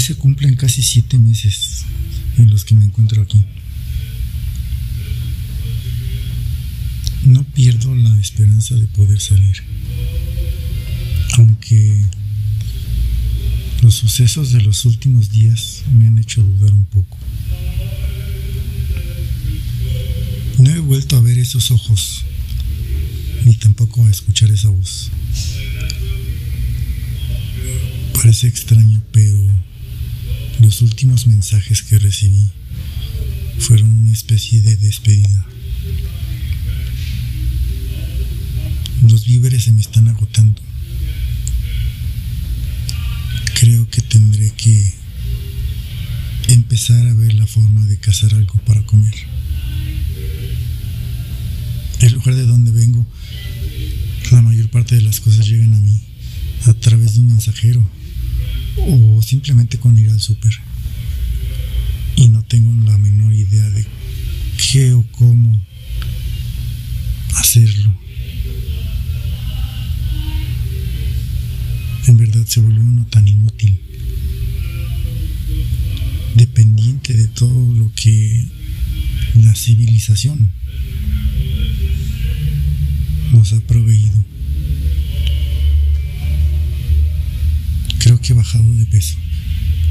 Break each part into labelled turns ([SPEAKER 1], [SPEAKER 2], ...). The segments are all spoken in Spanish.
[SPEAKER 1] Se cumplen casi siete meses en los que me encuentro aquí. No pierdo la esperanza de poder salir, aunque los sucesos de los últimos días me han hecho dudar un poco. No he vuelto a ver esos ojos, ni tampoco a escuchar esa voz. Parece extraño, pero los últimos mensajes que recibí fueron una especie de despedida. Los víveres se me están agotando. Creo que tendré que empezar a ver la forma de cazar algo para comer. El lugar de donde vengo, la mayor parte de las cosas llegan a mí a través de un mensajero o simplemente con ir al súper. Y no tengo la menor idea de qué o cómo hacerlo. En verdad se vuelve uno tan inútil, dependiente de todo lo que la civilización nos ha proveído. He bajado de peso,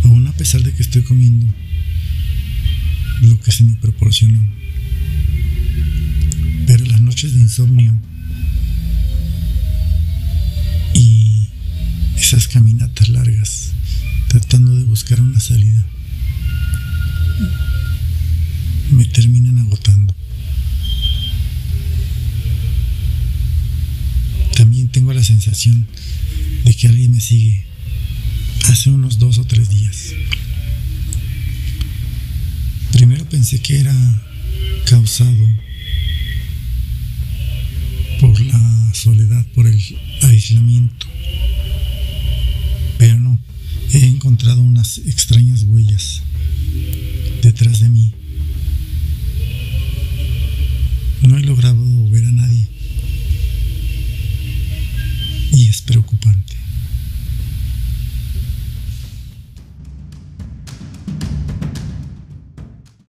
[SPEAKER 1] aún a pesar de que estoy comiendo lo que se me proporciona. Pero las noches de insomnio y esas caminatas largas tratando de buscar una salida me terminan agotando. También tengo la sensación de que alguien me sigue hace unos dos o tres días. Primero pensé que era causado por la soledad, por el aislamiento. Pero no, he encontrado unas extrañas huellas detrás de mí.